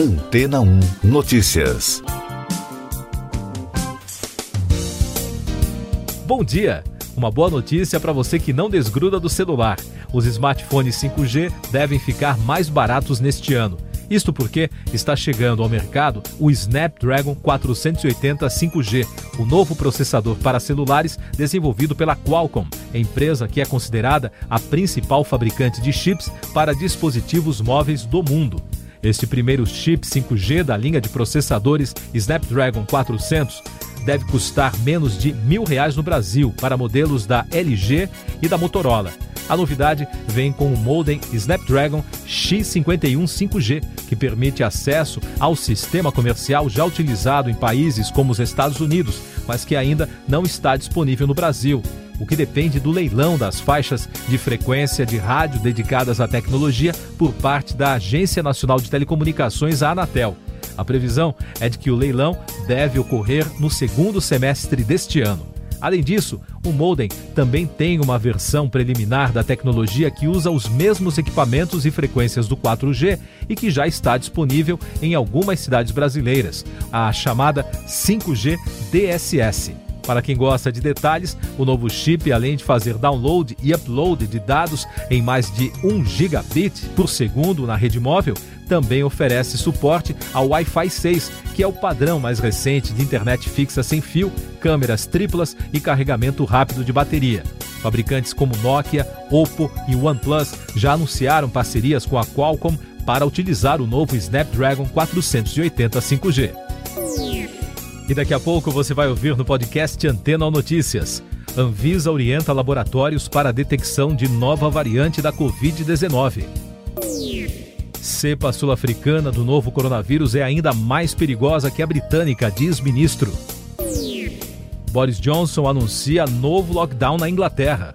Antena 1 Notícias. Bom dia! Uma boa notícia para você que não desgruda do celular. Os smartphones 5G devem ficar mais baratos neste ano. Isto porque está chegando ao mercado o Snapdragon 480 5G, o novo processador para celulares desenvolvido pela Qualcomm, empresa que é considerada a principal fabricante de chips para dispositivos móveis do mundo. Este primeiro chip 5G da linha de processadores Snapdragon 400 deve custar menos de mil reais no Brasil para modelos da LG e da Motorola. A novidade vem com o modem Snapdragon X51 5G, que permite acesso ao sistema comercial já utilizado em países como os Estados Unidos, mas que ainda não está disponível no Brasil o que depende do leilão das faixas de frequência de rádio dedicadas à tecnologia por parte da Agência Nacional de Telecomunicações, a Anatel. A previsão é de que o leilão deve ocorrer no segundo semestre deste ano. Além disso, o modem também tem uma versão preliminar da tecnologia que usa os mesmos equipamentos e frequências do 4G e que já está disponível em algumas cidades brasileiras, a chamada 5G DSS. Para quem gosta de detalhes, o novo chip, além de fazer download e upload de dados em mais de 1 gigabit por segundo na rede móvel, também oferece suporte ao Wi-Fi 6, que é o padrão mais recente de internet fixa sem fio, câmeras triplas e carregamento rápido de bateria. Fabricantes como Nokia, Oppo e OnePlus já anunciaram parcerias com a Qualcomm para utilizar o novo Snapdragon 480 5G. E daqui a pouco você vai ouvir no podcast Antena Notícias. Anvisa orienta laboratórios para a detecção de nova variante da Covid-19. Cepa sul-africana do novo coronavírus é ainda mais perigosa que a britânica, diz ministro. Boris Johnson anuncia novo lockdown na Inglaterra.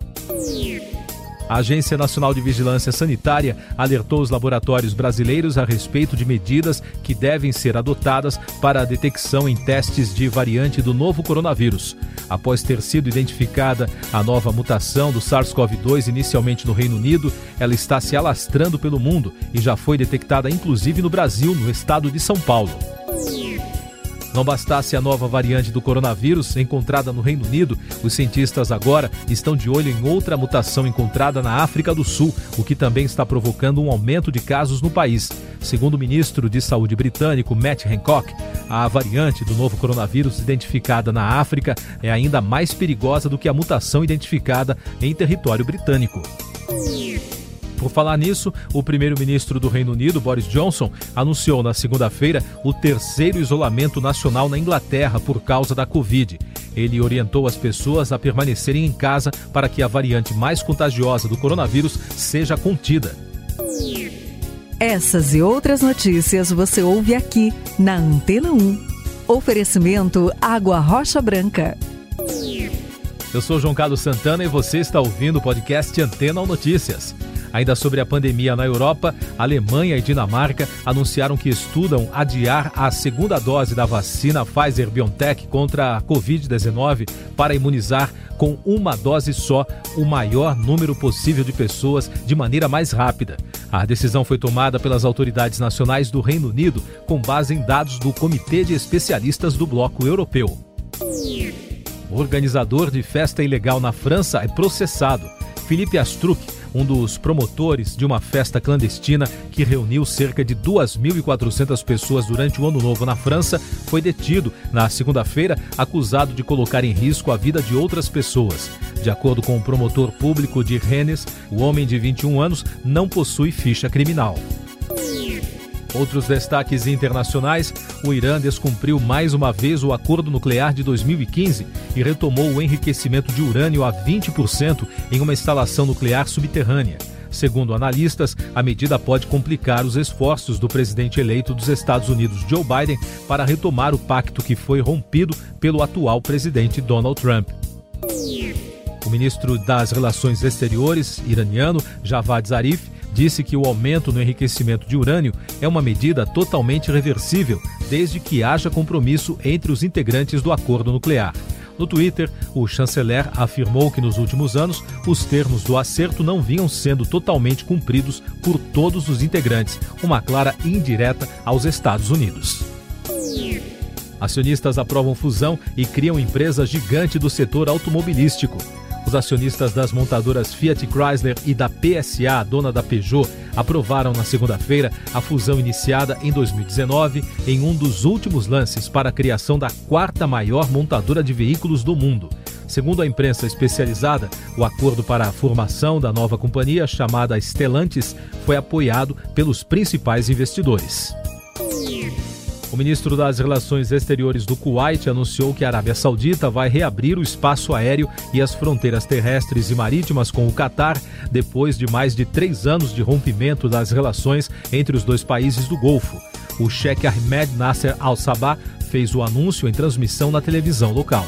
A Agência Nacional de Vigilância Sanitária alertou os laboratórios brasileiros a respeito de medidas que devem ser adotadas para a detecção em testes de variante do novo coronavírus. Após ter sido identificada a nova mutação do SARS-CoV-2 inicialmente no Reino Unido, ela está se alastrando pelo mundo e já foi detectada inclusive no Brasil, no estado de São Paulo. Não bastasse a nova variante do coronavírus encontrada no Reino Unido, os cientistas agora estão de olho em outra mutação encontrada na África do Sul, o que também está provocando um aumento de casos no país. Segundo o ministro de Saúde britânico Matt Hancock, a variante do novo coronavírus identificada na África é ainda mais perigosa do que a mutação identificada em território britânico. Por falar nisso, o primeiro-ministro do Reino Unido, Boris Johnson, anunciou na segunda-feira o terceiro isolamento nacional na Inglaterra por causa da Covid. Ele orientou as pessoas a permanecerem em casa para que a variante mais contagiosa do coronavírus seja contida. Essas e outras notícias você ouve aqui na Antena 1. Oferecimento Água Rocha Branca. Eu sou João Carlos Santana e você está ouvindo o podcast Antena Notícias. Ainda sobre a pandemia na Europa, Alemanha e Dinamarca anunciaram que estudam adiar a segunda dose da vacina Pfizer BioNTech contra a Covid-19 para imunizar com uma dose só o maior número possível de pessoas de maneira mais rápida. A decisão foi tomada pelas autoridades nacionais do Reino Unido com base em dados do Comitê de Especialistas do Bloco Europeu. O organizador de festa ilegal na França é processado. Felipe Astruc um dos promotores de uma festa clandestina que reuniu cerca de 2.400 pessoas durante o Ano Novo na França, foi detido na segunda-feira, acusado de colocar em risco a vida de outras pessoas. De acordo com o promotor público de Rennes, o homem de 21 anos não possui ficha criminal. Outros destaques internacionais: o Irã descumpriu mais uma vez o acordo nuclear de 2015 e retomou o enriquecimento de urânio a 20% em uma instalação nuclear subterrânea. Segundo analistas, a medida pode complicar os esforços do presidente eleito dos Estados Unidos, Joe Biden, para retomar o pacto que foi rompido pelo atual presidente Donald Trump. O ministro das Relações Exteriores iraniano, Javad Zarif, disse que o aumento no enriquecimento de urânio é uma medida totalmente reversível, desde que haja compromisso entre os integrantes do acordo nuclear. No Twitter, o chanceler afirmou que nos últimos anos os termos do acerto não vinham sendo totalmente cumpridos por todos os integrantes, uma clara indireta aos Estados Unidos. Acionistas aprovam fusão e criam empresa gigante do setor automobilístico. Os acionistas das montadoras Fiat Chrysler e da PSA, dona da Peugeot, aprovaram na segunda-feira a fusão iniciada em 2019 em um dos últimos lances para a criação da quarta maior montadora de veículos do mundo. Segundo a imprensa especializada, o acordo para a formação da nova companhia, chamada Stellantis, foi apoiado pelos principais investidores. O ministro das Relações Exteriores do Kuwait anunciou que a Arábia Saudita vai reabrir o espaço aéreo e as fronteiras terrestres e marítimas com o Catar depois de mais de três anos de rompimento das relações entre os dois países do Golfo. O chefe Ahmed Nasser Al-Sabah fez o anúncio em transmissão na televisão local.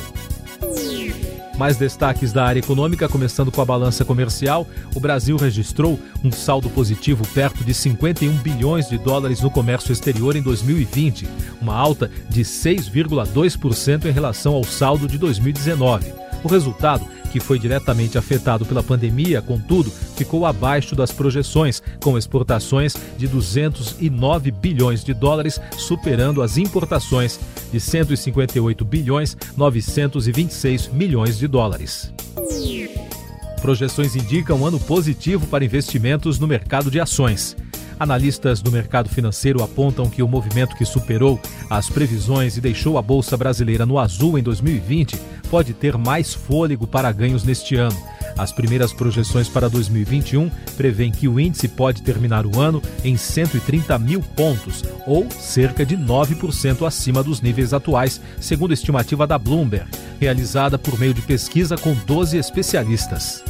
Mais destaques da área econômica, começando com a balança comercial. O Brasil registrou um saldo positivo perto de 51 bilhões de dólares no comércio exterior em 2020, uma alta de 6,2% em relação ao saldo de 2019. O resultado que foi diretamente afetado pela pandemia, contudo, ficou abaixo das projeções, com exportações de 209 bilhões de dólares, superando as importações de 158 bilhões 926 milhões de dólares. Projeções indicam um ano positivo para investimentos no mercado de ações. Analistas do mercado financeiro apontam que o movimento que superou as previsões e deixou a Bolsa Brasileira no azul em 2020 pode ter mais fôlego para ganhos neste ano. As primeiras projeções para 2021 prevêem que o índice pode terminar o ano em 130 mil pontos, ou cerca de 9% acima dos níveis atuais, segundo a estimativa da Bloomberg, realizada por meio de pesquisa com 12 especialistas.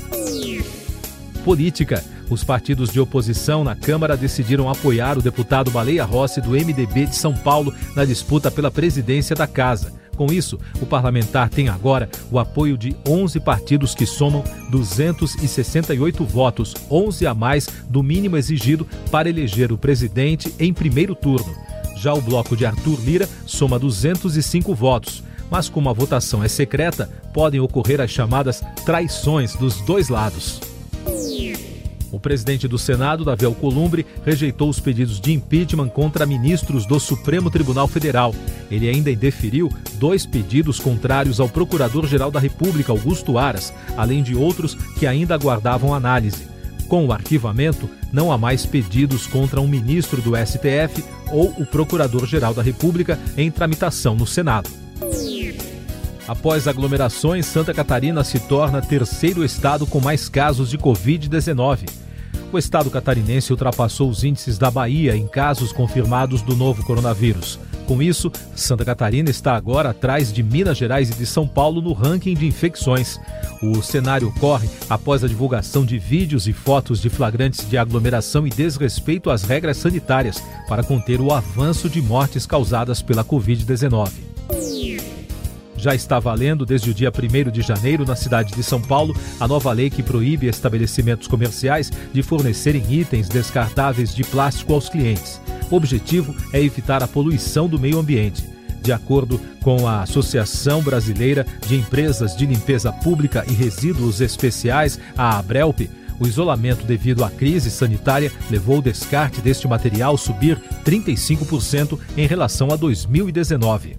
Política. Os partidos de oposição na Câmara decidiram apoiar o deputado Baleia Rossi do MDB de São Paulo na disputa pela presidência da Casa. Com isso, o parlamentar tem agora o apoio de 11 partidos que somam 268 votos, 11 a mais do mínimo exigido para eleger o presidente em primeiro turno. Já o bloco de Arthur Lira soma 205 votos, mas como a votação é secreta, podem ocorrer as chamadas traições dos dois lados. O presidente do Senado, Davi Alcolumbre, rejeitou os pedidos de impeachment contra ministros do Supremo Tribunal Federal. Ele ainda indeferiu dois pedidos contrários ao Procurador-Geral da República, Augusto Aras, além de outros que ainda aguardavam análise. Com o arquivamento, não há mais pedidos contra um ministro do STF ou o Procurador-Geral da República em tramitação no Senado. Após aglomerações, Santa Catarina se torna terceiro estado com mais casos de Covid-19. O estado catarinense ultrapassou os índices da Bahia em casos confirmados do novo coronavírus. Com isso, Santa Catarina está agora atrás de Minas Gerais e de São Paulo no ranking de infecções. O cenário ocorre após a divulgação de vídeos e fotos de flagrantes de aglomeração e desrespeito às regras sanitárias para conter o avanço de mortes causadas pela Covid-19 já está valendo desde o dia 1 de janeiro na cidade de São Paulo a nova lei que proíbe estabelecimentos comerciais de fornecerem itens descartáveis de plástico aos clientes. O objetivo é evitar a poluição do meio ambiente. De acordo com a Associação Brasileira de Empresas de Limpeza Pública e Resíduos Especiais, a Abrelp, o isolamento devido à crise sanitária levou o descarte deste material subir 35% em relação a 2019.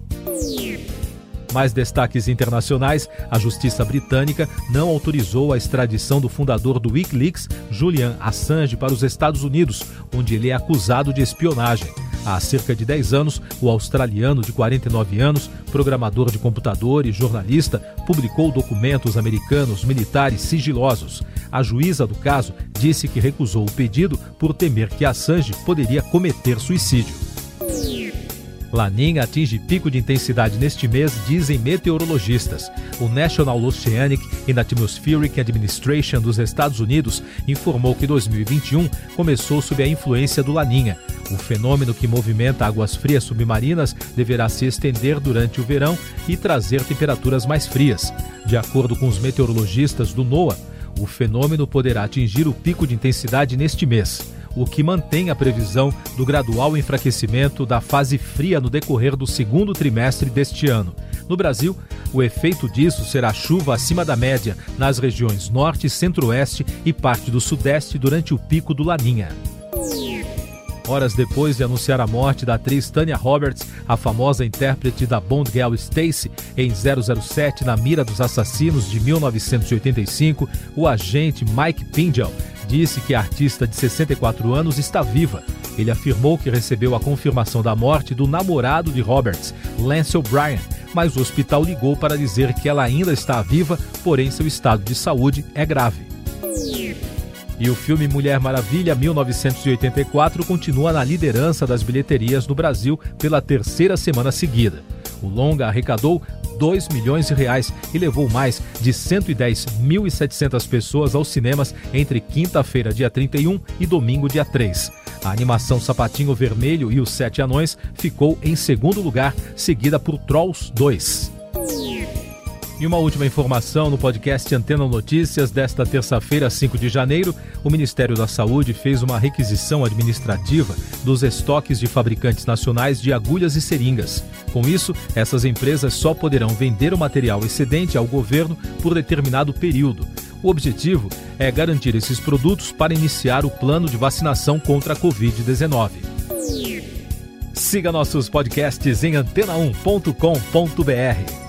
Mais destaques internacionais: a justiça britânica não autorizou a extradição do fundador do Wikileaks, Julian Assange, para os Estados Unidos, onde ele é acusado de espionagem. Há cerca de 10 anos, o australiano de 49 anos, programador de computador e jornalista, publicou documentos americanos militares sigilosos. A juíza do caso disse que recusou o pedido por temer que Assange poderia cometer suicídio. Laninha atinge pico de intensidade neste mês, dizem meteorologistas. O National Oceanic and Atmospheric Administration dos Estados Unidos informou que 2021 começou sob a influência do Laninha. O fenômeno que movimenta águas frias submarinas deverá se estender durante o verão e trazer temperaturas mais frias. De acordo com os meteorologistas do NOAA, o fenômeno poderá atingir o pico de intensidade neste mês. O que mantém a previsão do gradual enfraquecimento da fase fria no decorrer do segundo trimestre deste ano. No Brasil, o efeito disso será chuva acima da média nas regiões norte, centro-oeste e parte do sudeste durante o pico do Laninha. Horas depois de anunciar a morte da atriz Tanya Roberts, a famosa intérprete da Bond Girl Stacy em 007 na mira dos assassinos de 1985, o agente Mike Pingel disse que a artista de 64 anos está viva. Ele afirmou que recebeu a confirmação da morte do namorado de Roberts, Lance O'Brien, mas o hospital ligou para dizer que ela ainda está viva, porém seu estado de saúde é grave. E o filme Mulher Maravilha 1984 continua na liderança das bilheterias no Brasil pela terceira semana seguida. O longa arrecadou 2 milhões de reais e levou mais de 110.700 pessoas aos cinemas entre quinta-feira, dia 31 e domingo, dia 3. A animação Sapatinho Vermelho e os Sete Anões ficou em segundo lugar, seguida por Trolls 2. E uma última informação no podcast Antena Notícias desta terça-feira, 5 de janeiro, o Ministério da Saúde fez uma requisição administrativa dos estoques de fabricantes nacionais de agulhas e seringas. Com isso, essas empresas só poderão vender o material excedente ao governo por determinado período. O objetivo é garantir esses produtos para iniciar o plano de vacinação contra a Covid-19. Siga nossos podcasts em antena1.com.br.